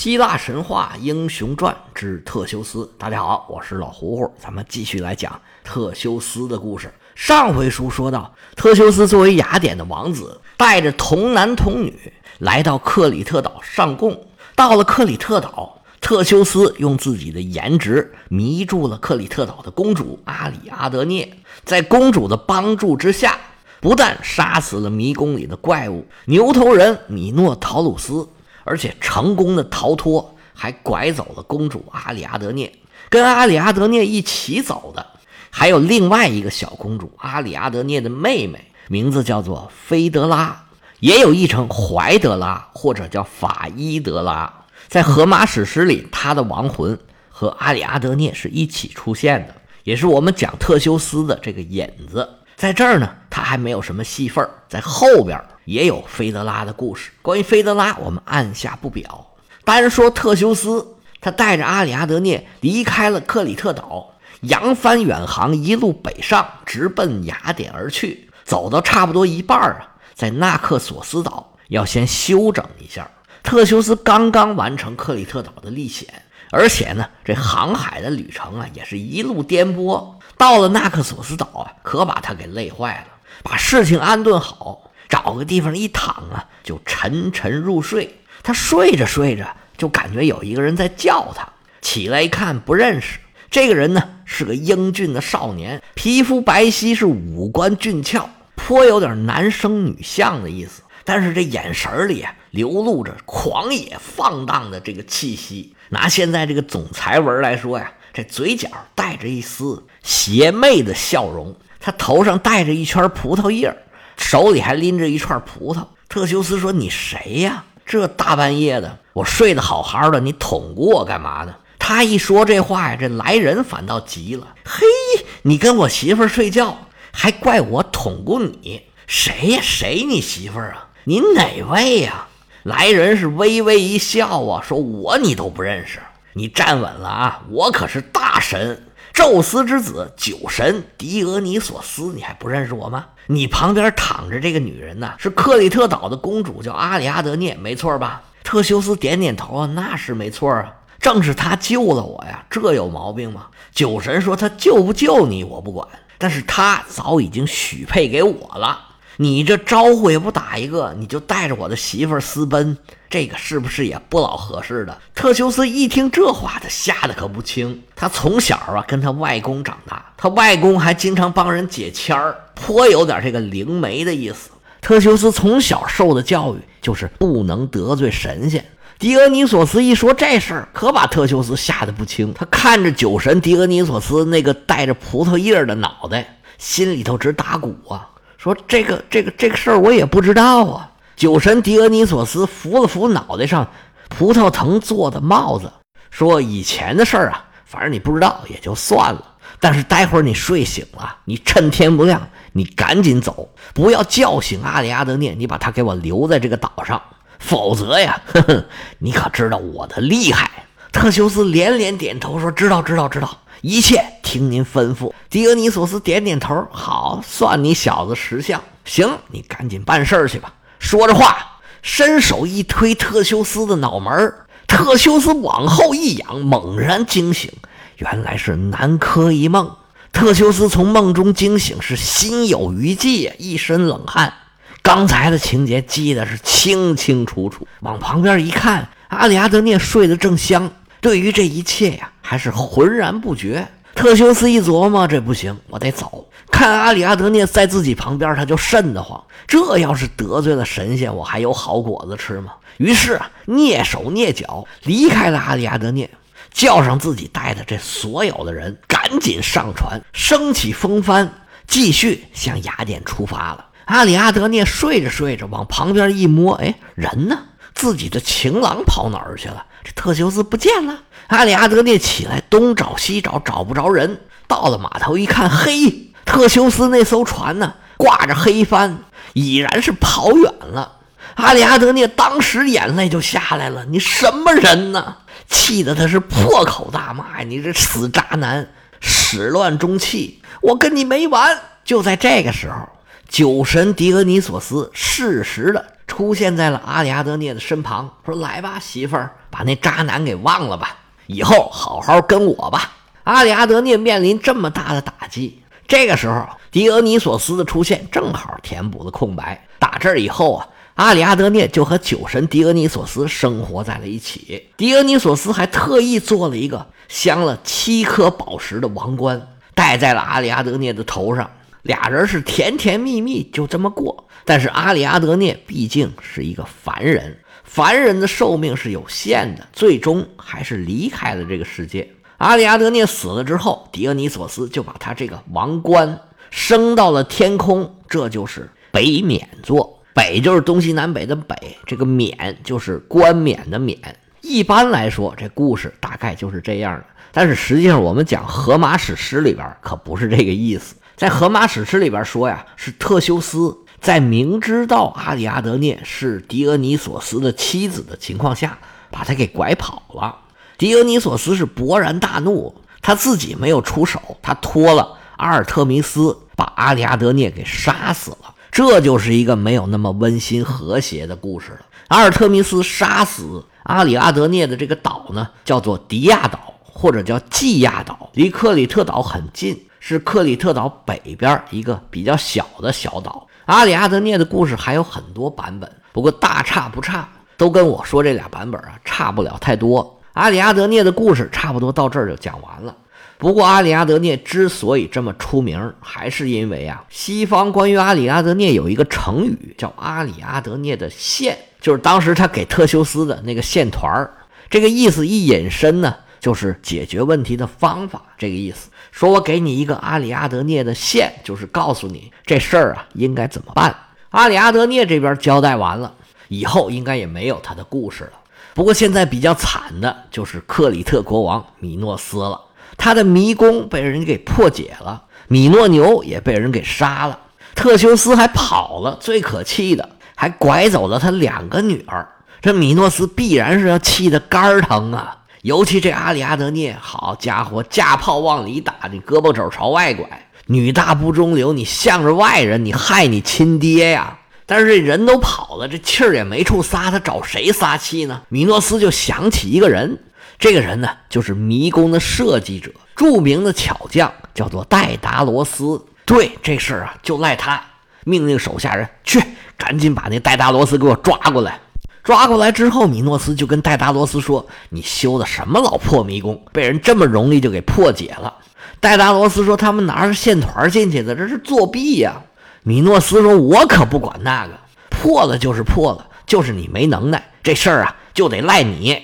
希腊神话英雄传之特修斯。大家好，我是老胡胡，咱们继续来讲特修斯的故事。上回书说到，特修斯作为雅典的王子，带着童男童女来到克里特岛上贡。到了克里特岛，特修斯用自己的颜值迷住了克里特岛的公主阿里阿德涅，在公主的帮助之下，不但杀死了迷宫里的怪物牛头人米诺陶鲁斯。而且成功的逃脱，还拐走了公主阿里阿德涅。跟阿里阿德涅一起走的，还有另外一个小公主阿里阿德涅的妹妹，名字叫做菲德拉，也有译成怀德拉或者叫法伊德拉。在荷马史诗里，她的亡魂和阿里阿德涅是一起出现的，也是我们讲特修斯的这个引子。在这儿呢，他还没有什么戏份在后边。也有菲德拉的故事。关于菲德拉，我们按下不表。单说特修斯，他带着阿里阿德涅离开了克里特岛，扬帆远航，一路北上，直奔雅典而去。走到差不多一半啊，在纳克索斯岛要先休整一下。特修斯刚刚完成克里特岛的历险，而且呢，这航海的旅程啊，也是一路颠簸。到了纳克索斯岛啊，可把他给累坏了。把事情安顿好。找个地方一躺啊，就沉沉入睡。他睡着睡着，就感觉有一个人在叫他。起来一看，不认识。这个人呢，是个英俊的少年，皮肤白皙，是五官俊俏，颇有点男生女相的意思。但是这眼神里啊，流露着狂野放荡的这个气息。拿现在这个总裁文来说呀，这嘴角带着一丝邪魅的笑容。他头上戴着一圈葡萄叶手里还拎着一串葡萄，特修斯说：“你谁呀？这大半夜的，我睡得好好的，你捅咕我干嘛呢？”他一说这话呀，这来人反倒急了：“嘿，你跟我媳妇睡觉，还怪我捅咕你？谁呀？谁你媳妇啊？你哪位呀？”来人是微微一笑啊，说：“我你都不认识，你站稳了啊！我可是大神。”宙斯之子酒神狄俄尼索斯，你还不认识我吗？你旁边躺着这个女人呢，是克里特岛的公主，叫阿里阿德涅，没错吧？特修斯点点头啊，那是没错啊，正是他救了我呀，这有毛病吗？酒神说他救不救你我不管，但是他早已经许配给我了。你这招呼也不打一个，你就带着我的媳妇私奔，这个是不是也不老合适的？特修斯一听这话，他吓得可不轻。他从小啊跟他外公长大，他外公还经常帮人解签儿，颇有点这个灵媒的意思。特修斯从小受的教育就是不能得罪神仙。狄俄尼索斯一说这事儿，可把特修斯吓得不轻。他看着酒神狄俄尼索斯那个带着葡萄叶的脑袋，心里头直打鼓啊。说这个这个这个事儿我也不知道啊。酒神狄俄尼索斯扶了扶脑袋上葡萄藤做的帽子，说：“以前的事儿啊，反正你不知道也就算了。但是待会儿你睡醒了，你趁天不亮，你赶紧走，不要叫醒阿里阿德涅，你把他给我留在这个岛上，否则呀，呵呵，你可知道我的厉害？”特修斯连连点头说：“知道，知道，知道。”一切听您吩咐。狄俄尼索斯点点头，好，算你小子识相。行，你赶紧办事儿去吧。说着话，伸手一推特修斯的脑门特修斯往后一仰，猛然惊醒，原来是南柯一梦。特修斯从梦中惊醒，是心有余悸，一身冷汗。刚才的情节记得是清清楚楚。往旁边一看，阿里阿德涅睡得正香。对于这一切呀，还是浑然不觉。特修斯一琢磨，这不行，我得走。看阿里阿德涅在自己旁边，他就瘆得慌。这要是得罪了神仙，我还有好果子吃吗？于是啊，蹑手蹑脚离开了阿里阿德涅，叫上自己带的这所有的人，赶紧上船，升起风帆，继续向雅典出发了。阿里阿德涅睡着睡着，往旁边一摸，哎，人呢？自己的情郎跑哪儿去了？这特修斯不见了。阿里阿德涅起来东找西找，找不着人。到了码头一看，嘿，特修斯那艘船呢，挂着黑帆，已然是跑远了。阿里阿德涅当时眼泪就下来了。你什么人呢？气得他是破口大骂！你这死渣男，始乱终弃，我跟你没完！就在这个时候，酒神狄俄尼索斯适时的。出现在了阿里阿德涅的身旁，说：“来吧，媳妇儿，把那渣男给忘了吧，以后好好跟我吧。阿里阿德涅面临这么大的打击，这个时候狄俄尼索斯的出现正好填补了空白。打这儿以后啊，阿里阿德涅就和酒神狄俄尼索斯生活在了一起。狄俄尼索斯还特意做了一个镶了七颗宝石的王冠，戴在了阿里阿德涅的头上。俩人是甜甜蜜蜜，就这么过。但是阿里阿德涅毕竟是一个凡人，凡人的寿命是有限的，最终还是离开了这个世界。阿里阿德涅死了之后，狄俄尼索斯就把他这个王冠升到了天空，这就是北冕座。北就是东西南北的北，这个冕就是冠冕的冕。一般来说，这故事大概就是这样的。但是实际上，我们讲荷马史诗里边可不是这个意思。在荷马史诗里边说呀，是特修斯在明知道阿里阿德涅是狄俄尼索斯的妻子的情况下，把他给拐跑了。狄俄尼索斯是勃然大怒，他自己没有出手，他托了阿尔特弥斯把阿里阿德涅给杀死了。这就是一个没有那么温馨和谐的故事了。阿尔特弥斯杀死阿里阿德涅的这个岛呢，叫做迪亚岛，或者叫季亚岛，离克里特岛很近，是克里特岛北边一个比较小的小岛。阿里阿德涅的故事还有很多版本，不过大差不差，都跟我说这俩版本啊差不了太多。阿里阿德涅的故事差不多到这儿就讲完了。不过，阿里阿德涅之所以这么出名，还是因为啊，西方关于阿里阿德涅有一个成语叫“阿里阿德涅的线”，就是当时他给特修斯的那个线团儿。这个意思一引申呢，就是解决问题的方法。这个意思，说我给你一个阿里阿德涅的线，就是告诉你这事儿啊应该怎么办。阿里阿德涅这边交代完了以后，应该也没有他的故事了。不过现在比较惨的就是克里特国王米诺斯了，他的迷宫被人给破解了，米诺牛也被人给杀了，特修斯还跑了，最可气的还拐走了他两个女儿。这米诺斯必然是要气得肝疼啊！尤其这阿里阿德涅，好家伙，架炮往里打，你胳膊肘朝外拐，女大不中留，你向着外人，你害你亲爹呀！但是这人都跑了，这气儿也没处撒，他找谁撒气呢？米诺斯就想起一个人，这个人呢，就是迷宫的设计者，著名的巧匠，叫做戴达罗斯。对这事儿啊，就赖他，命令手下人去，赶紧把那戴达罗斯给我抓过来。抓过来之后，米诺斯就跟戴达罗斯说：“你修的什么老破迷宫，被人这么容易就给破解了？”戴达罗斯说：“他们拿着线团进去的，这是作弊呀。”米诺斯说：“我可不管那个，破了就是破了，就是你没能耐，这事儿啊就得赖你。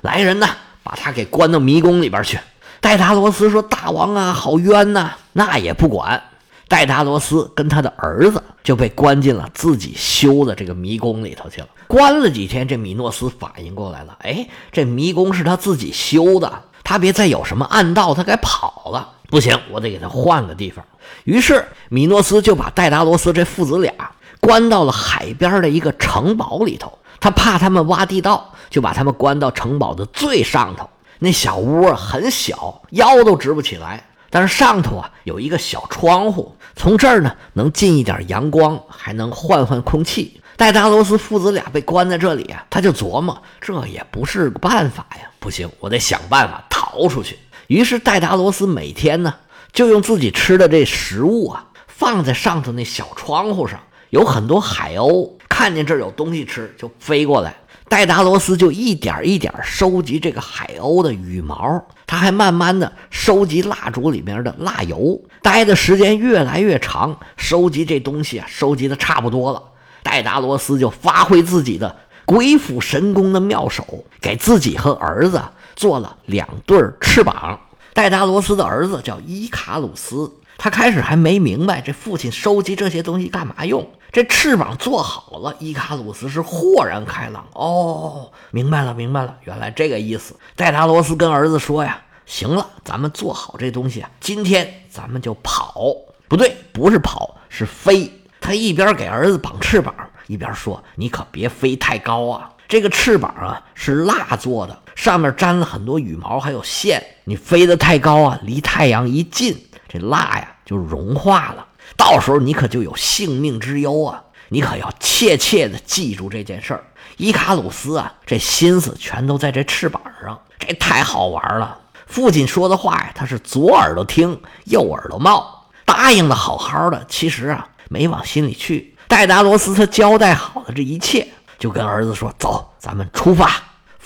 来人呐，把他给关到迷宫里边去。”戴达罗斯说：“大王啊，好冤呐！”那也不管，戴达罗斯跟他的儿子就被关进了自己修的这个迷宫里头去了。关了几天，这米诺斯反应过来了，哎，这迷宫是他自己修的，他别再有什么暗道，他该跑了。不行，我得给他换个地方。于是米诺斯就把戴达罗斯这父子俩关到了海边的一个城堡里头。他怕他们挖地道，就把他们关到城堡的最上头。那小屋很小，腰都直不起来。但是上头啊有一个小窗户，从这儿呢能进一点阳光，还能换换空气。戴达罗斯父子俩被关在这里啊，他就琢磨，这也不是个办法呀。不行，我得想办法逃出去。于是戴达罗斯每天呢。就用自己吃的这食物啊，放在上头那小窗户上，有很多海鸥看见这儿有东西吃，就飞过来。戴达罗斯就一点一点收集这个海鸥的羽毛，他还慢慢的收集蜡烛里面的蜡油。待的时间越来越长，收集这东西啊，收集的差不多了。戴达罗斯就发挥自己的鬼斧神工的妙手，给自己和儿子做了两对翅膀。戴达罗斯的儿子叫伊卡鲁斯，他开始还没明白这父亲收集这些东西干嘛用。这翅膀做好了，伊卡鲁斯是豁然开朗。哦，明白了，明白了，原来这个意思。戴达罗斯跟儿子说呀：“行了，咱们做好这东西啊，今天咱们就跑。不对，不是跑，是飞。”他一边给儿子绑翅膀，一边说：“你可别飞太高啊。”这个翅膀啊是蜡做的，上面粘了很多羽毛，还有线。你飞得太高啊，离太阳一近，这蜡呀就融化了，到时候你可就有性命之忧啊！你可要切切的记住这件事儿，伊卡鲁斯啊，这心思全都在这翅膀上，这太好玩了。父亲说的话呀，他是左耳朵听，右耳朵冒，答应的好好的，其实啊，没往心里去。戴达罗斯他交代好了这一切，就跟儿子说：“走，咱们出发。”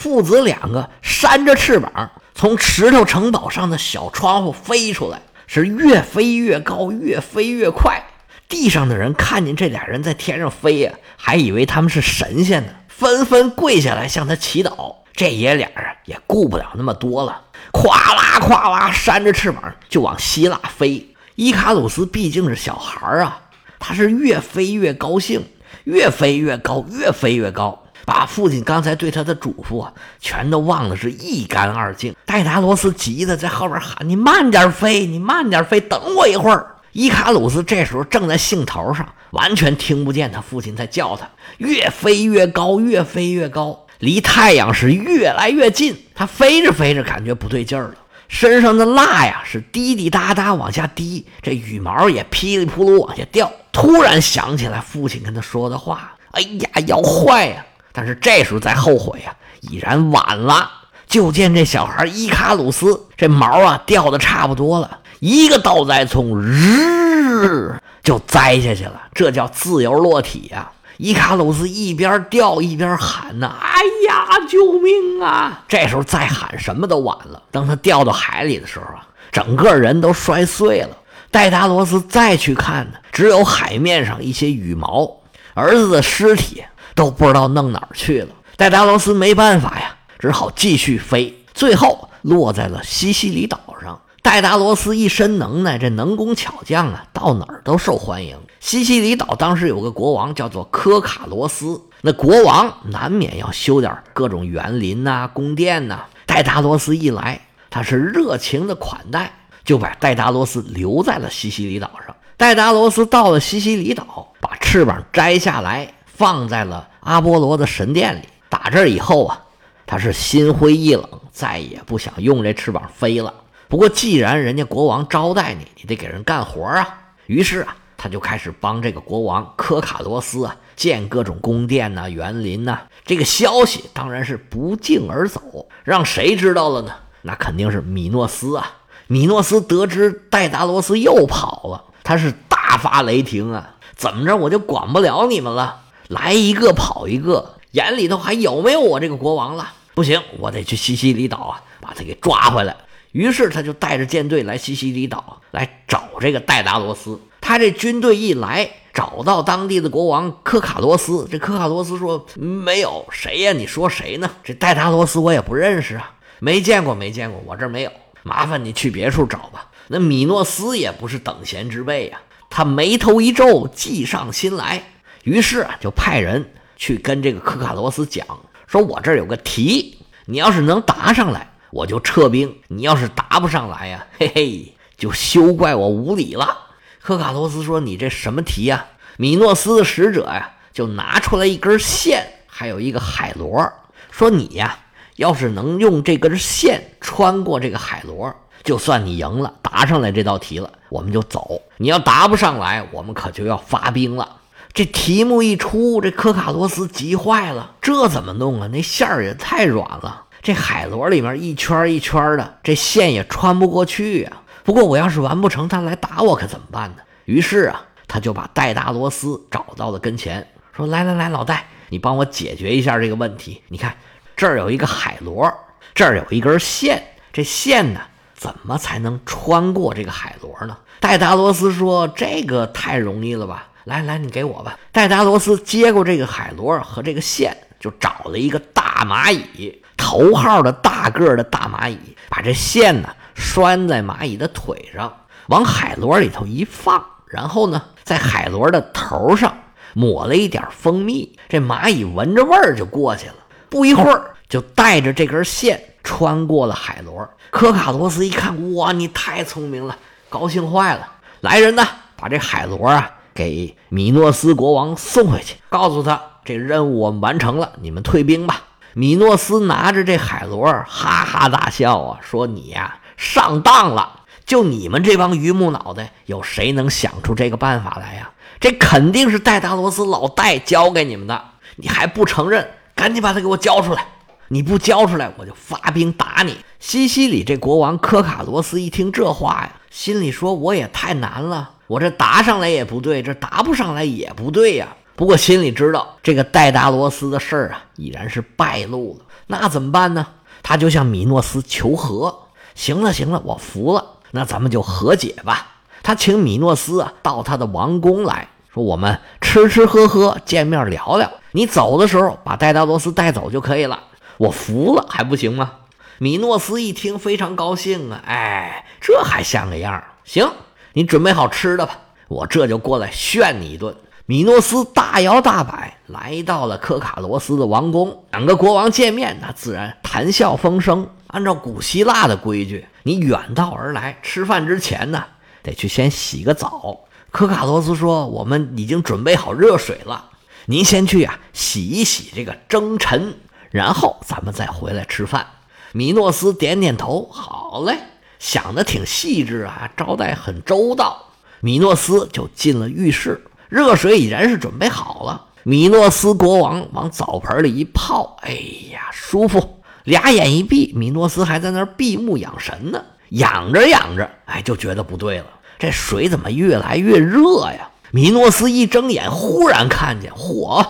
父子两个扇着翅膀，从石头城堡上的小窗户飞出来，是越飞越高，越飞越快。地上的人看见这俩人在天上飞呀，还以为他们是神仙呢，纷纷跪下来向他祈祷。这爷俩啊，也顾不了那么多了，咵啦咵啦，扇着翅膀就往希腊飞。伊卡鲁斯毕竟是小孩啊，他是越飞越高兴，越飞越高，越飞越高。把父亲刚才对他的嘱咐啊，全都忘得是一干二净。戴达罗斯急得在后边喊：“你慢点飞，你慢点飞，等我一会儿。”伊卡鲁斯这时候正在兴头上，完全听不见他父亲在叫他。越飞越高，越飞越高，离太阳是越来越近。他飞着飞着，感觉不对劲儿了，身上的蜡呀是滴滴答答往下滴，这羽毛也噼里扑噜往下掉。突然想起来父亲跟他说的话：“哎呀，要坏呀！”但是这时候再后悔呀，已然晚了。就见这小孩伊卡鲁斯，这毛啊掉的差不多了，一个倒栽葱，日就栽下去了。这叫自由落体呀！伊卡鲁斯一边掉一边喊呐：“哎呀，救命啊！”这时候再喊什么都晚了。当他掉到海里的时候啊，整个人都摔碎了。戴达罗斯再去看呢，只有海面上一些羽毛，儿子的尸体。都不知道弄哪儿去了。戴达罗斯没办法呀，只好继续飞，最后落在了西西里岛上。戴达罗斯一身能耐，这能工巧匠啊，到哪儿都受欢迎。西西里岛当时有个国王叫做科卡罗斯，那国王难免要修点各种园林呐、宫殿呐。戴达罗斯一来，他是热情的款待，就把戴达罗斯留在了西西里岛上。戴达罗斯到了西西里岛，把翅膀摘下来。放在了阿波罗的神殿里。打这以后啊，他是心灰意冷，再也不想用这翅膀飞了。不过既然人家国王招待你，你得给人干活啊。于是啊，他就开始帮这个国王科卡罗斯啊建各种宫殿呐、园林呐。这个消息当然是不胫而走，让谁知道了呢？那肯定是米诺斯啊。米诺斯得知戴达罗斯又跑了，他是大发雷霆啊！怎么着，我就管不了你们了？来一个跑一个，眼里头还有没有我这个国王了？不行，我得去西西里岛啊，把他给抓回来。于是他就带着舰队来西西里岛来找这个戴达罗斯。他这军队一来，找到当地的国王科卡罗斯。这科卡罗斯说：“没有谁呀？你说谁呢？这戴达罗斯我也不认识啊，没见过，没见过，我这儿没有。麻烦你去别处找吧。”那米诺斯也不是等闲之辈呀，他眉头一皱，计上心来。于是啊，就派人去跟这个科卡罗斯讲，说我这儿有个题，你要是能答上来，我就撤兵；你要是答不上来呀，嘿嘿，就休怪我无礼了。科卡罗斯说：“你这什么题呀？”米诺斯的使者呀，就拿出来一根线，还有一个海螺，说：“你呀，要是能用这根线穿过这个海螺，就算你赢了，答上来这道题了，我们就走；你要答不上来，我们可就要发兵了。”这题目一出，这科卡罗斯急坏了，这怎么弄啊？那线儿也太软了，这海螺里面一圈一圈的，这线也穿不过去呀。不过我要是完不成，他来打我可怎么办呢？于是啊，他就把戴达罗斯找到了跟前，说：“来来来，老戴，你帮我解决一下这个问题。你看，这儿有一个海螺，这儿有一根线，这线呢，怎么才能穿过这个海螺呢？”戴达罗斯说：“这个太容易了吧。”来来，你给我吧。戴达罗斯接过这个海螺和这个线，就找了一个大蚂蚁，头号的大个的大蚂蚁，把这线呢拴在蚂蚁的腿上，往海螺里头一放，然后呢，在海螺的头上抹了一点蜂蜜，这蚂蚁闻着味儿就过去了。不一会儿，就带着这根线穿过了海螺。科卡罗斯一看，哇，你太聪明了，高兴坏了。来人呐，把这海螺啊！给米诺斯国王送回去，告诉他这任务我们完成了，你们退兵吧。米诺斯拿着这海螺，哈哈大笑啊，说：“你呀，上当了！就你们这帮榆木脑袋，有谁能想出这个办法来呀？这肯定是戴达罗斯老戴教给你们的，你还不承认？赶紧把他给我交出来！你不交出来，我就发兵打你。”西西里这国王科卡罗斯一听这话呀，心里说：“我也太难了，我这答上来也不对，这答不上来也不对呀。”不过心里知道，这个戴达罗斯的事儿啊，已然是败露了。那怎么办呢？他就向米诺斯求和。行了，行了，我服了。那咱们就和解吧。他请米诺斯啊到他的王宫来说，我们吃吃喝喝，见面聊聊。你走的时候把戴达罗斯带走就可以了。我服了，还不行吗？米诺斯一听非常高兴啊，哎，这还像个样儿行，你准备好吃的吧，我这就过来炫你一顿。米诺斯大摇大摆来到了科卡罗斯的王宫，两个国王见面，那自然谈笑风生。按照古希腊的规矩，你远道而来，吃饭之前呢，得去先洗个澡。科卡罗斯说：“我们已经准备好热水了，您先去呀，洗一洗这个征尘，然后咱们再回来吃饭。”米诺斯点点头：“好嘞，想的挺细致啊，招待很周到。”米诺斯就进了浴室。热水已然是准备好了，米诺斯国王往澡盆里一泡，哎呀，舒服！俩眼一闭，米诺斯还在那儿闭目养神呢。养着养着，哎，就觉得不对了，这水怎么越来越热呀？米诺斯一睁眼，忽然看见，嚯，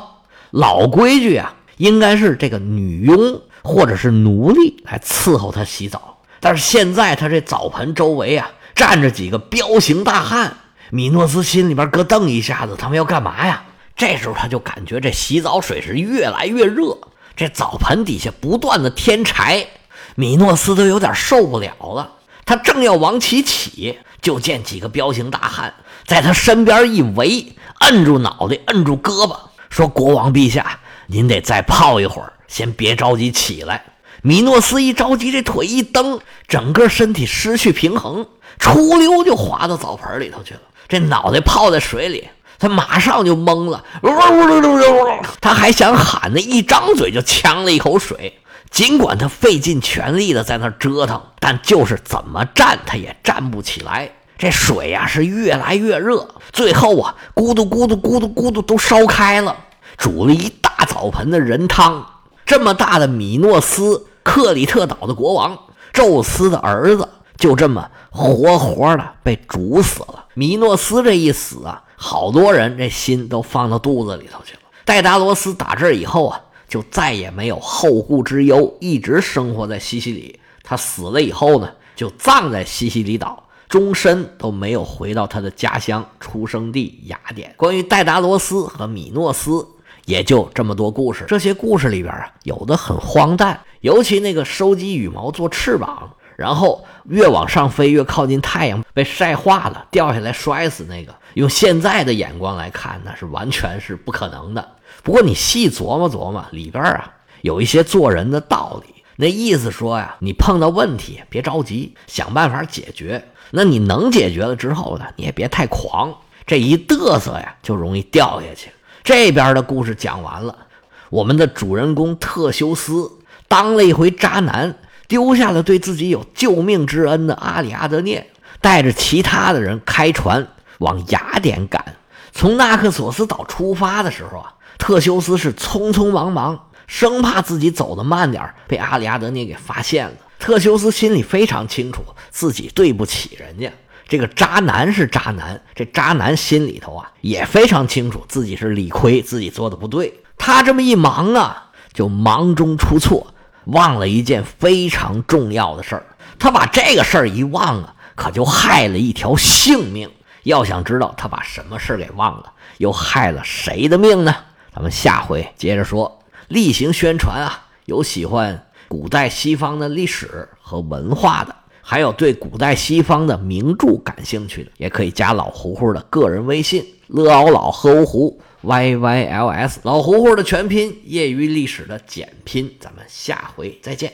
老规矩啊，应该是这个女佣或者是奴隶来伺候他洗澡，但是现在他这澡盆周围啊，站着几个彪形大汉。米诺斯心里边咯噔一下子，他们要干嘛呀？这时候他就感觉这洗澡水是越来越热，这澡盆底下不断的添柴，米诺斯都有点受不了了。他正要往起起，就见几个彪形大汉在他身边一围，摁住脑袋，摁住胳膊，说：“国王陛下，您得再泡一会儿，先别着急起来。”米诺斯一着急，这腿一蹬，整个身体失去平衡，出溜就滑到澡盆里头去了。这脑袋泡在水里，他马上就懵了，他还想喊呢，一张嘴就呛了一口水。尽管他费尽全力的在那折腾，但就是怎么站他也站不起来。这水呀是越来越热，最后啊咕嘟咕嘟咕嘟咕嘟都烧开了，煮了一大澡盆的人汤。这么大的米诺斯克里特岛的国王，宙斯的儿子。就这么活活的被煮死了。米诺斯这一死啊，好多人这心都放到肚子里头去了。戴达罗斯打这以后啊，就再也没有后顾之忧，一直生活在西西里。他死了以后呢，就葬在西西里岛，终身都没有回到他的家乡出生地雅典。关于戴达罗斯和米诺斯，也就这么多故事。这些故事里边啊，有的很荒诞，尤其那个收集羽毛做翅膀。然后越往上飞，越靠近太阳，被晒化了，掉下来摔死那个。用现在的眼光来看，那是完全是不可能的。不过你细琢磨琢磨，里边啊有一些做人的道理。那意思说呀，你碰到问题别着急，想办法解决。那你能解决了之后呢，你也别太狂，这一嘚瑟呀，就容易掉下去。这边的故事讲完了，我们的主人公特修斯当了一回渣男。丢下了对自己有救命之恩的阿里阿德涅，带着其他的人开船往雅典赶。从纳克索斯岛出发的时候啊，特修斯是匆匆忙忙，生怕自己走得慢点被阿里阿德涅给发现了。特修斯心里非常清楚，自己对不起人家。这个渣男是渣男，这渣男心里头啊也非常清楚，自己是理亏，自己做的不对。他这么一忙啊，就忙中出错。忘了一件非常重要的事儿，他把这个事儿一忘啊，可就害了一条性命。要想知道他把什么事儿给忘了，又害了谁的命呢？咱们下回接着说。例行宣传啊，有喜欢古代西方的历史和文化的，还有对古代西方的名著感兴趣的，也可以加老胡胡的个人微信：：l ao 老 h u 胡。Y Y L S 老胡胡的全拼，业余历史的简拼，咱们下回再见。